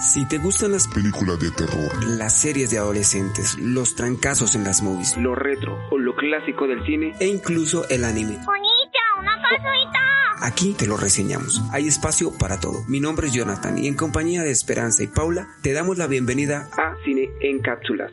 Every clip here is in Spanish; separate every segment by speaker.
Speaker 1: Si te gustan las
Speaker 2: películas de terror,
Speaker 1: las series de adolescentes, los trancazos en las movies,
Speaker 3: lo retro o lo clásico del cine
Speaker 1: e incluso el anime.
Speaker 4: una
Speaker 1: Aquí te lo reseñamos. Hay espacio para todo. Mi nombre es Jonathan y en compañía de Esperanza y Paula te damos la bienvenida
Speaker 3: a Cine en Cápsulas.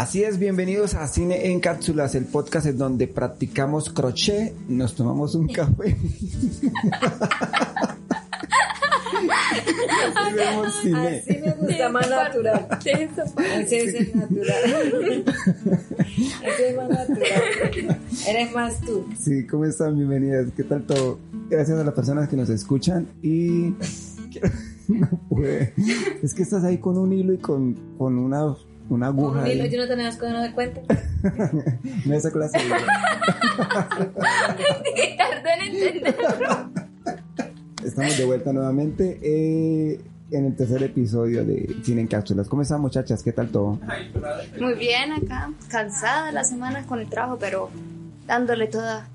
Speaker 5: Así es, bienvenidos a Cine en Cápsulas, el podcast en donde practicamos crochet, nos tomamos un café.
Speaker 6: Así vemos cine. Así me gusta, más natural. Así es natural. Así es más natural. Eres más tú.
Speaker 5: Sí, ¿cómo están? Bienvenidas. ¿Qué tal todo? Gracias a las personas que nos escuchan y... No puede. Es que estás ahí con un hilo y con, con una una aguja.
Speaker 6: Un hilo, yo no tenía las cosas, no me cuenta.
Speaker 5: no esa clase.
Speaker 6: Tardé en entenderlo.
Speaker 5: Estamos de vuelta nuevamente eh, en el tercer episodio de Cine en Cápsulas. ¿Cómo están muchachas? ¿Qué tal todo?
Speaker 6: Muy bien acá, cansada de las semanas con el trabajo, pero dándole toda.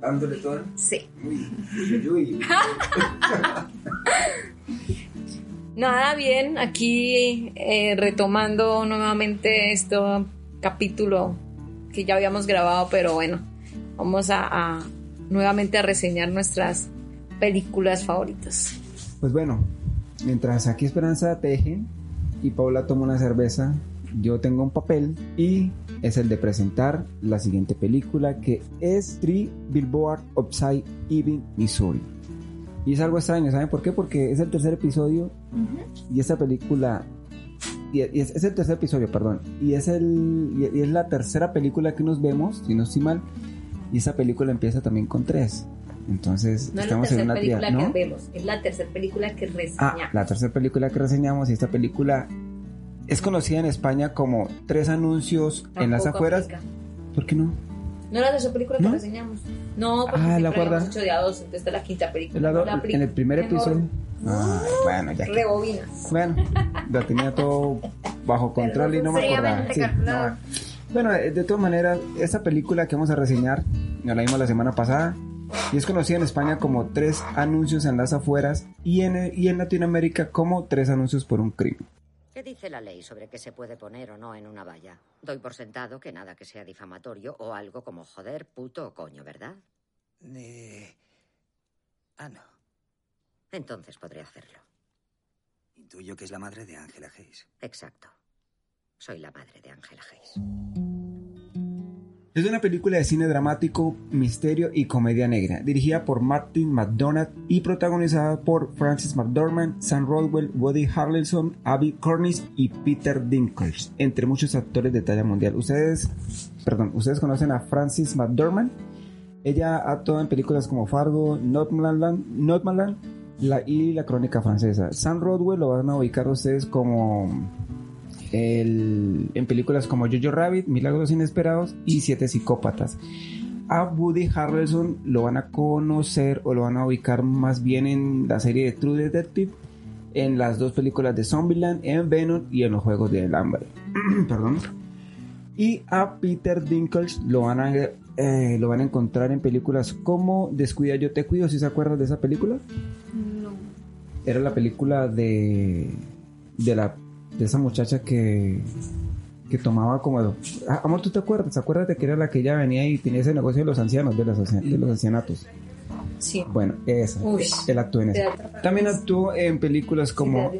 Speaker 5: ¿Dándole toda?
Speaker 6: Sí.
Speaker 5: Uy, uy.
Speaker 6: Nada, bien, aquí eh, retomando nuevamente este capítulo que ya habíamos grabado, pero bueno, vamos a, nuevamente a reseñar nuestras películas favoritas.
Speaker 5: Pues bueno, mientras aquí Esperanza teje y Paula toma una cerveza, yo tengo un papel y es el de presentar la siguiente película que es Three Billboard Upside Ebbing, Missouri. Y es algo extraño, ¿saben por qué? Porque es el tercer episodio y esta película y es, el tercer episodio, perdón, y es el y es la tercera película que nos vemos, si no estoy mal, y esa película empieza también con tres. Entonces, estamos en una
Speaker 6: película ¿no? que vemos, es la tercera película que reseñamos.
Speaker 5: Ah, la tercera película que reseñamos y esta película es conocida en España como Tres anuncios en las afueras. ¿Por qué no?
Speaker 6: No era de esa película que reseñamos. No, porque
Speaker 5: ah, la
Speaker 6: hemos hecho de a dos, entonces esta es la quinta película.
Speaker 5: La en el primer episodio. Ah, bueno, ya.
Speaker 6: Rebobinas.
Speaker 5: Bueno, lo tenía todo bajo control y no me acordaba. Sí, no, bueno, de todas maneras, esta película que vamos a reseñar, la vimos la semana pasada, y es conocida en España como Tres anuncios en las afueras y en, y en Latinoamérica como Tres anuncios por un crimen.
Speaker 7: ¿Qué dice la ley sobre qué se puede poner o no en una valla? Doy por sentado que nada que sea difamatorio o algo como joder, puto o coño, ¿verdad?
Speaker 8: Eh... Ah, no.
Speaker 7: Entonces podré hacerlo.
Speaker 8: Intuyo que es la madre de Ángela Hayes.
Speaker 7: Exacto. Soy la madre de Ángela Hayes.
Speaker 5: Es una película de cine dramático, misterio y comedia negra, dirigida por Martin McDonagh y protagonizada por Francis McDormand, Sam Rodwell, Woody Harrelson, Abby Cornish y Peter Dinklage, entre muchos actores de talla mundial. Ustedes, perdón, ustedes conocen a Francis McDormand. Ella ha actuado en películas como Fargo, Notmaland, la, y La Crónica Francesa. Sam Rodwell lo van a ubicar ustedes como en películas como Jojo Rabbit, Milagros Inesperados y Siete Psicópatas. A Woody Harrelson lo van a conocer o lo van a ubicar más bien en la serie de True Detective, en las dos películas de Zombieland, en Venom y en los Juegos del Hambre. Perdón. Y a Peter Dinklage lo van a, eh, lo van a encontrar en películas como Descuida yo te cuido, si se acuerdan de esa película.
Speaker 6: No.
Speaker 5: Era la película de de la de esa muchacha que, que tomaba como... Ah, amor, ¿tú te acuerdas? Acuérdate que era la que ella venía y tenía ese negocio de los ancianos, de los, de los ancianatos.
Speaker 6: Sí.
Speaker 5: Bueno, esa. él actuó en eso. También actuó en películas como...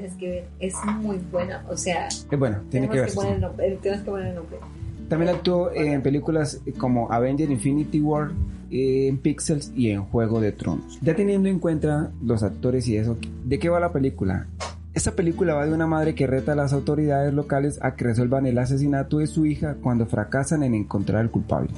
Speaker 6: es muy buena, o sea...
Speaker 5: Es bueno, tiene que ver.
Speaker 6: Eh, tienes que poner el nombre.
Speaker 5: También actuó en películas como Avenger Infinity War, en Pixels y en Juego de Tronos. Ya teniendo en cuenta los actores y eso, ¿de qué va la película? Esta película va de una madre que reta a las autoridades locales a que resuelvan el asesinato de su hija cuando fracasan en encontrar al culpable.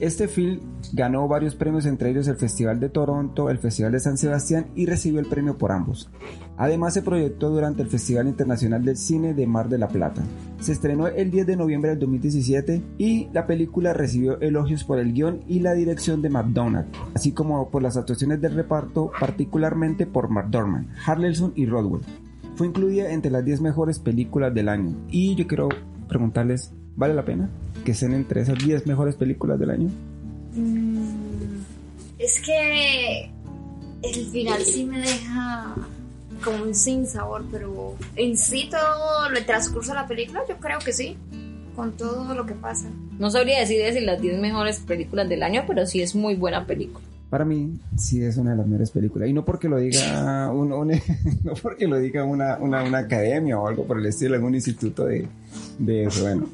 Speaker 5: Este film ganó varios premios, entre ellos el Festival de Toronto, el Festival de San Sebastián y recibió el premio por ambos. Además se proyectó durante el Festival Internacional del Cine de Mar de la Plata. Se estrenó el 10 de noviembre del 2017 y la película recibió elogios por el guion y la dirección de McDonald, así como por las actuaciones del reparto, particularmente por McDormand, Harrelson y Rodwell. Fue incluida entre las 10 mejores películas del año. Y yo quiero preguntarles, ¿Vale la pena que estén entre esas 10 mejores películas del año?
Speaker 2: Mm, es que el final sí me deja como un sin sabor, pero en sí todo el transcurso de la película yo creo que sí, con todo lo que pasa.
Speaker 6: No sabría decir si las 10 mejores películas del año, pero sí es muy buena película.
Speaker 5: Para mí, sí es una de las mejores películas. Y no porque lo diga, un, un- no porque lo diga una, una, una academia o algo por el estilo, algún instituto de, de eso. Bueno.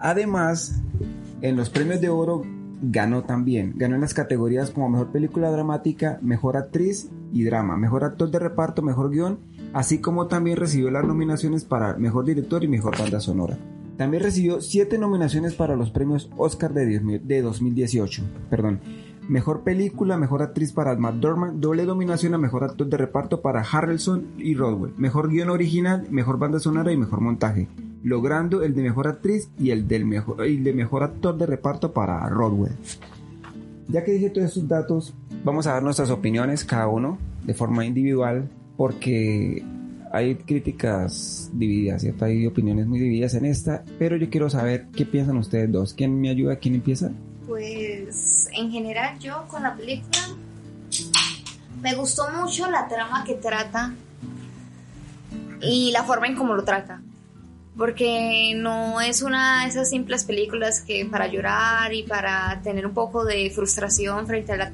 Speaker 5: Además, en los premios de oro ganó también. Ganó en las categorías como mejor película dramática, mejor actriz y drama, mejor actor de reparto, mejor guion, así como también recibió las nominaciones para mejor director y mejor banda sonora. También recibió siete nominaciones para los premios Oscar de 10 de 2018. Perdón. Mejor película, mejor actriz para McDormand, doble nominación a mejor actor de reparto para Harrelson y Rodwell, mejor guion original, mejor banda sonora y mejor montaje, logrando el de mejor actriz y el del mejor, y el de mejor actor de reparto para Rodwell. Ya que dije todos estos datos, vamos a dar nuestras opiniones cada uno de forma individual porque hay críticas divididas, ¿cierto? Hay opiniones muy divididas en esta, pero yo quiero saber qué piensan ustedes dos. ¿Quién me ayuda? ¿Quién empieza?
Speaker 2: Pues en general yo con la película me gustó mucho la trama que trata y la forma en cómo lo trata. Porque no es una de esas simples películas que para llorar y para tener un poco de frustración frente a, la-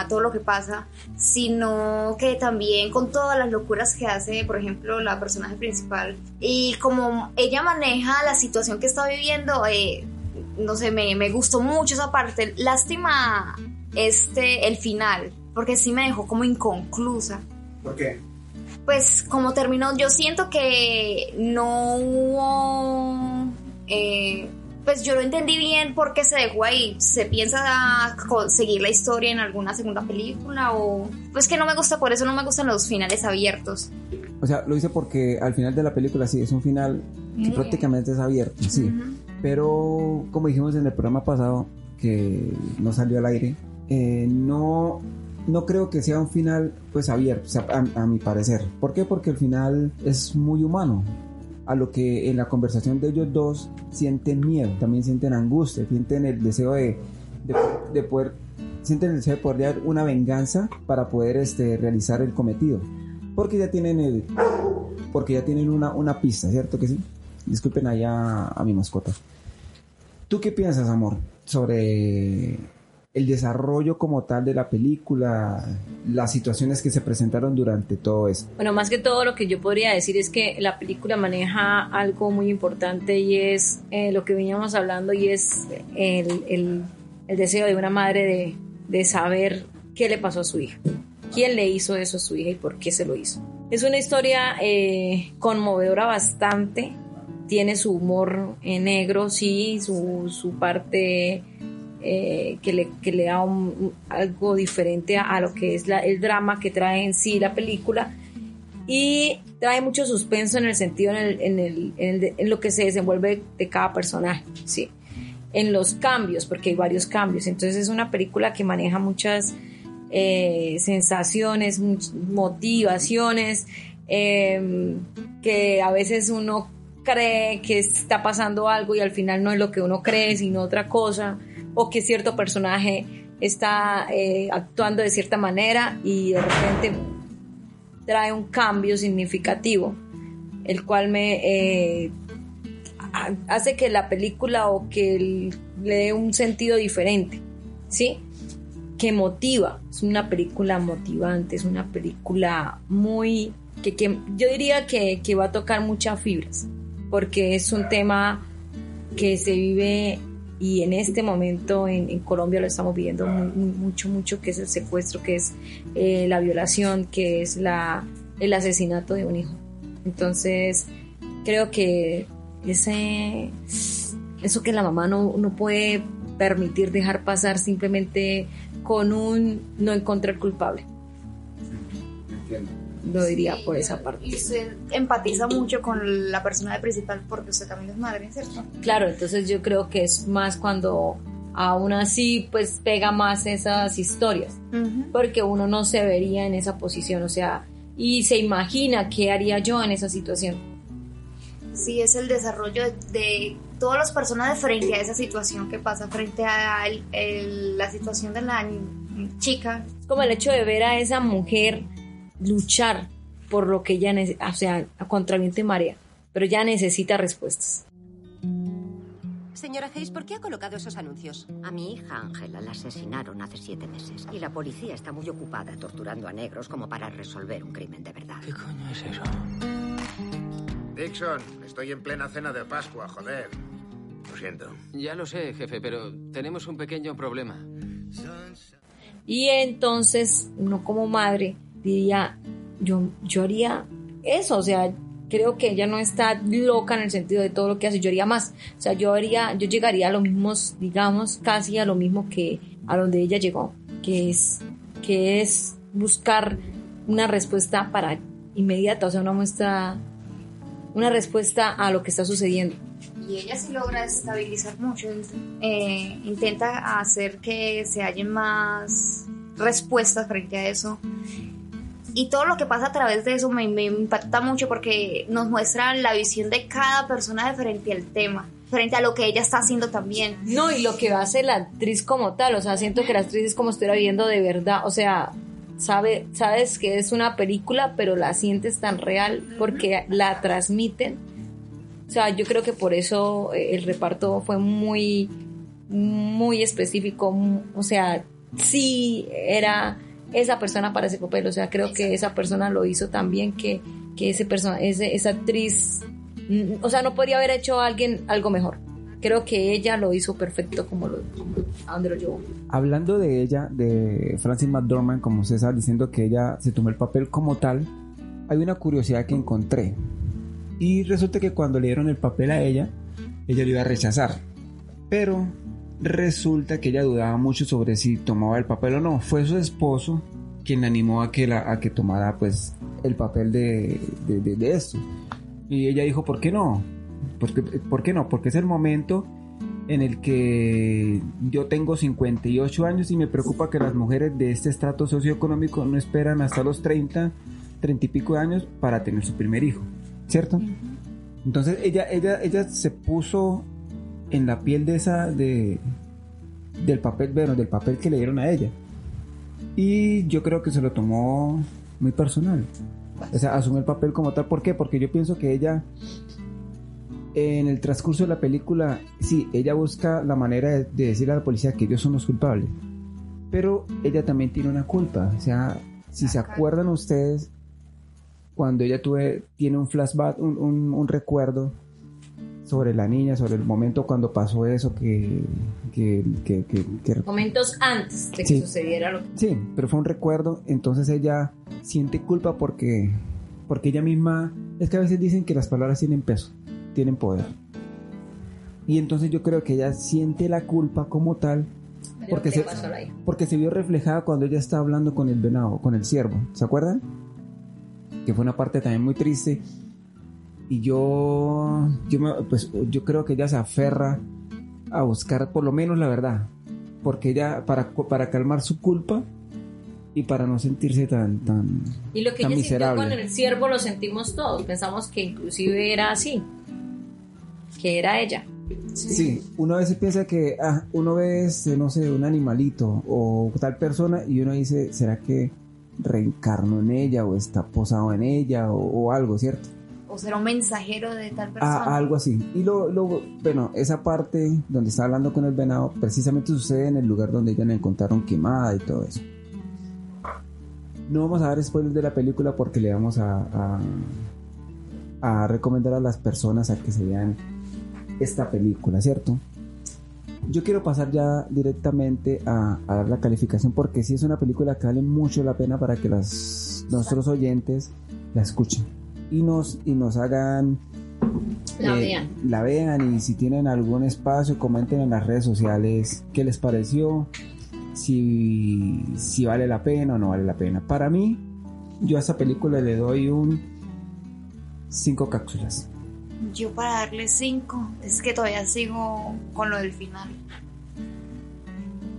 Speaker 2: a todo lo que pasa, sino que también con todas las locuras que hace, por ejemplo, la personaje principal y como ella maneja la situación que está viviendo, eh, no sé, me, me gustó mucho esa parte. Lástima este, el final, porque sí me dejó como inconclusa.
Speaker 5: ¿Por qué?
Speaker 2: Pues como terminó, yo siento que no hubo... eh, pues yo lo entendí bien porque se dejó ahí. ¿Se piensa seguir la historia en alguna segunda película? O pues que no me gusta, por eso no me gustan los finales abiertos.
Speaker 5: O sea, lo hice porque al final de la película sí, es un final que prácticamente es abierto, sí. Pero como dijimos en el programa pasado, que no salió al aire, eh, no, no creo que sea un final pues abierto, a, a mi parecer. ¿Por qué? Porque el final es muy humano. A lo que en la conversación de ellos dos sienten miedo, también sienten angustia, sienten el deseo de, de, de poder, sienten el deseo de poder dar una venganza para poder este, realizar el cometido. Porque ya tienen el, porque ya tienen una, una pista, ¿cierto que sí? Disculpen allá a mi mascota. ¿Tú qué piensas, amor, sobre el desarrollo como tal de la película, las situaciones que se presentaron durante todo esto?
Speaker 6: Bueno, más que todo lo que yo podría decir es que la película maneja algo muy importante y es eh, lo que veníamos hablando y es el, el- el deseo de una madre de, de saber qué le pasó a su hija, quién le hizo eso a su hija y por qué se lo hizo. Es una historia eh, conmovedora bastante, tiene su humor eh, negro, sí, su, su parte eh, que, le, que le da un- algo diferente a, lo que es la- el drama que trae en sí la película. Y trae mucho suspenso en el sentido en, el- en el- en el en lo que se desenvuelve de cada personaje, sí, en los cambios, porque hay varios cambios, entonces es una película que maneja muchas eh, sensaciones, motivaciones, eh, que a veces uno cree que está pasando algo y al final no es lo que uno cree, sino otra cosa, o que cierto personaje está eh, actuando de cierta manera y de repente trae un cambio significativo, el cual me eh, ha- hace que la película o que le dé un sentido diferente, ¿sí? Que motiva, es una película motivante, es una película muy, que, que yo diría que, que va a tocar muchas fibras, porque es un tema que se vive y en este momento en, Colombia lo estamos viviendo mucho, mucho, que es el secuestro, que es eh, la violación, que es la, el asesinato de un hijo. Entonces, creo que ese, eso que la mamá no, no puede permitir dejar pasar simplemente con un no encontrar culpable. Lo diría por esa parte.
Speaker 2: Y usted empatiza mucho con la persona principal porque usted también es madre, ¿cierto?
Speaker 6: Claro, entonces yo creo que es más cuando aún así pues pega más esas historias, porque uno no se vería en esa posición, o sea, y se imagina qué haría yo en esa situación.
Speaker 2: Sí, es el desarrollo de, de todas las personas frente a esa situación que pasa, frente a el- el- la situación de la chica.
Speaker 6: Es como el hecho de ver a esa mujer luchar por lo que ella necesita, o sea, a contra viento y marea, pero ya necesita respuestas.
Speaker 4: Señora Hayes, ¿por qué ha colocado esos anuncios?
Speaker 7: A mi hija Ángela la asesinaron hace siete meses y la policía está muy ocupada torturando a negros como para resolver un crimen de verdad.
Speaker 9: ¿Qué coño es eso?
Speaker 10: Dixon, estoy en plena cena de Pascua, joder. Lo siento.
Speaker 9: Ya lo sé, jefe, pero tenemos un pequeño problema.
Speaker 6: Y entonces, no como madre, diría, yo, yo haría eso, o sea, creo que ella no está loca en el sentido de todo lo que hace, yo haría más, o sea, yo haría, yo llegaría a lo mismo, digamos, casi a lo mismo que a donde ella llegó, que es, que es buscar una respuesta para inmediata, o sea, una muestra, una respuesta a lo que está sucediendo.
Speaker 2: Y ella sí logra estabilizar mucho, eh, intenta hacer que se hallen más respuestas frente a eso. Y todo lo que pasa a través de eso me, me impacta mucho porque nos muestra la visión de cada persona de frente al tema, frente a lo que ella está haciendo también.
Speaker 6: No, y lo que hace la actriz como tal, o sea, siento que la actriz es como si estuviera viendo de verdad, o sea, sabe, sabes que es una película, pero la sientes tan real porque la transmiten. O sea, yo creo que por eso eh, el reparto fue muy, muy específico, o sea, sí era esa persona para ese papel, o sea, creo que esa persona lo hizo también que, que ese persona, ese, esa actriz, o sea, no podría haber hecho a alguien algo mejor. Creo que ella lo hizo perfecto como lo, a donde lo llevó.
Speaker 5: Hablando de ella, de Francis McDormand, como usted estaba diciendo que ella se tomó el papel como tal, hay una curiosidad que encontré. Y resulta que cuando le dieron el papel a ella, ella lo iba a rechazar. Pero resulta que ella dudaba mucho sobre si tomaba el papel o no. Fue su esposo quien la animó a que, la, a que tomara pues el papel de, de, de- de esto. Y ella dijo, ¿por qué no? Porque, ¿Por qué no? Porque es el momento en el que yo tengo 58 años y me preocupa que las mujeres de este estrato socioeconómico no esperan hasta los 30, 30 y pico de años para tener su primer hijo, ¿cierto? Entonces ella, ella, ella se puso en la piel de esa, de, del papel, bueno, del papel que le dieron a ella. Y yo creo que se lo tomó muy personal. O sea, asume el papel como tal. ¿Por qué? Porque yo pienso que ella, en el transcurso de la película, sí, ella busca la manera de, de decirle a la policía que ellos son los culpables. Pero ella también tiene una culpa. O sea, si se acuerdan ustedes, cuando ella tuve, tiene un flashback, un, un- un recuerdo sobre la niña, sobre el momento cuando pasó eso, que... que, que, que- que-
Speaker 6: Momentos antes de que
Speaker 5: Sí.
Speaker 6: sucediera lo que...
Speaker 5: Sí, pero fue un recuerdo, entonces ella siente culpa porque, porque ella misma, es que a veces dicen que las palabras tienen peso, tienen poder. Y entonces yo creo que ella siente la culpa como tal porque
Speaker 6: ¿Qué
Speaker 5: se, porque se vio reflejada cuando ella está hablando con el venado, con el ciervo, ¿se acuerdan? Que fue una parte también muy triste. Y yo, yo, me- pues, yo creo que ella se aferra a buscar por lo menos la verdad. Porque ella, para, para calmar su culpa y para no sentirse tan, tan,
Speaker 6: Y lo que
Speaker 5: tan
Speaker 6: ella sintió
Speaker 5: miserable.
Speaker 6: con el ciervo lo sentimos todos. Pensamos que inclusive era así. Que era ella.
Speaker 5: Sí, uno a veces piensa que ah, uno ve, este, no sé, un animalito o tal persona y uno dice, ¿será que reencarnó en ella o está posado en ella o, o algo, ¿cierto?
Speaker 2: O ser un mensajero de tal persona.
Speaker 5: Ah, algo así. Y lo, lo- bueno, esa parte donde está hablando con el venado precisamente sucede en el lugar donde ella la encontraron quemada y todo eso. No vamos a dar spoilers de la película porque le vamos a, a, a recomendar a las personas a que se vean esta película, ¿cierto? Yo quiero pasar ya directamente a, a dar la calificación porque sí es una película que vale mucho la pena para que las, nuestros oyentes la escuchen y nos, y nos hagan
Speaker 6: La
Speaker 5: eh,
Speaker 6: vean.
Speaker 5: la vean y si tienen algún espacio comenten en las redes sociales qué les pareció si, si vale la pena o no vale la pena para mí yo a esta película le doy un 5 cápsulas
Speaker 2: Yo para darle 5, es que todavía sigo con lo del final.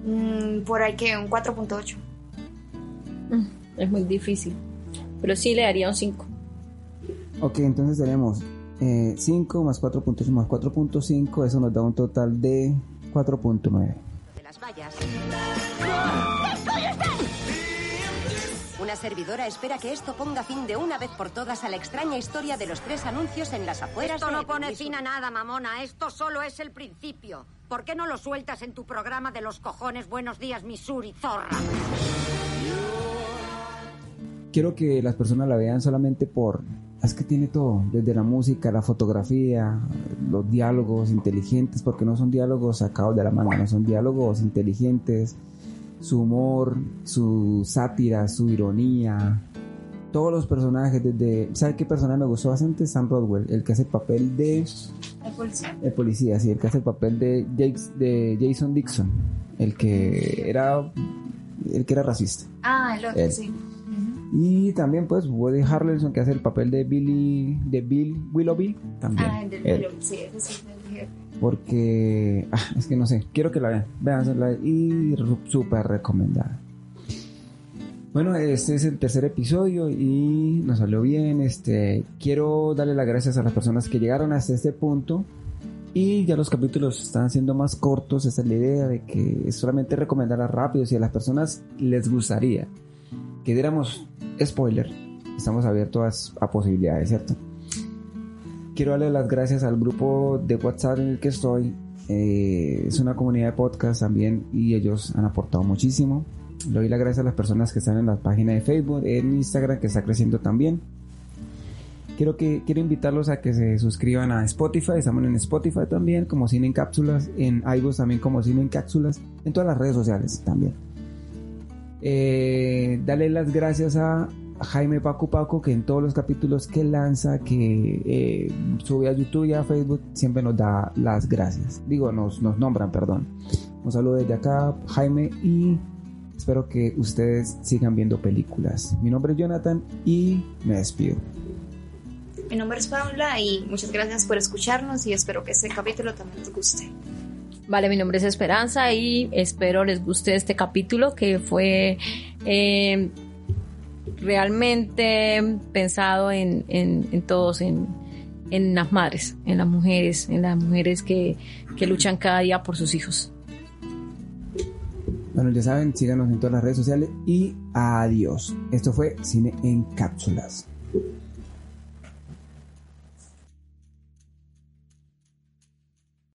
Speaker 2: Mm, por ahí que un 4.8.
Speaker 6: Es muy difícil. Pero sí le daría un 5.
Speaker 5: Ok entonces tenemos Eh, 5 más 4.8 más 4.5, eso nos da un total de 4.9.
Speaker 4: de las vallas. Una servidora espera que esto ponga fin de una vez por todas a la extraña historia de los tres anuncios en las afueras
Speaker 7: Esto
Speaker 4: de
Speaker 7: no pone fin a nada, mamona. Esto solo es el principio. ¿Por qué no lo sueltas en tu programa de los cojones Buenos Días, Missouri, zorra?
Speaker 5: Quiero que las personas la vean solamente por... Es que tiene todo, desde la música, la fotografía, los diálogos inteligentes, porque no son diálogos sacados de la manga, no son diálogos inteligentes, su humor, su sátira, su ironía, todos los personajes, desde... ¿Sabe qué personaje me gustó bastante? Sam Rodwell, el que hace el papel de...
Speaker 2: ¿El policía?
Speaker 5: El policía, sí, el que hace el papel de, Jakes- de Jason Dixon, el que era... El que era racista.
Speaker 2: Ah, el otro, sí.
Speaker 5: Y también pues Woody Harrelson que hace el papel de Billy de Bill Willoughby también.
Speaker 2: Ah, el del sí.
Speaker 5: Porque ah, es que no sé, quiero que la vean, véansela y súper recomendada. Bueno, este es el tercer episodio y nos salió bien. Este, quiero darle las gracias a las personas que llegaron hasta este punto. Y ya los capítulos están siendo más cortos. Esa es la idea de que es solamente recomendarlas rápido. Si a las personas les gustaría que diéramos spoiler, estamos abiertos a, posibilidades, ¿cierto? Quiero darle las gracias al grupo de WhatsApp en el que estoy. Eh, es una comunidad de podcast también y ellos han aportado muchísimo. Le doy las gracias a las personas que están en la página de Facebook, en Instagram, que está creciendo también. Quiero, que, quiero invitarlos a que se suscriban a Spotify. Estamos en Spotify también, como Cine en Cápsulas. En iVoox también, como Cine en Cápsulas. En todas las redes sociales también. Eh, dale las gracias a Jaime Paco Paco, que en todos los capítulos que lanza, que eh, sube a YouTube y a Facebook, siempre nos da las gracias. Digo, nos, nos nombran, perdón. Un saludo desde acá, Jaime, y espero que ustedes sigan viendo películas. Mi nombre es Jonathan y me despido.
Speaker 2: Mi nombre es Paula y muchas gracias por escucharnos y espero que este capítulo también les guste.
Speaker 6: Vale, mi nombre es Esperanza y espero les guste este capítulo que fue eh, realmente pensado en, en- en todos, en, en las madres, en las mujeres, en las mujeres que, que luchan cada día por sus hijos.
Speaker 5: Bueno, ya saben, síganos en todas las redes sociales y adiós. Esto fue Cine en Cápsulas.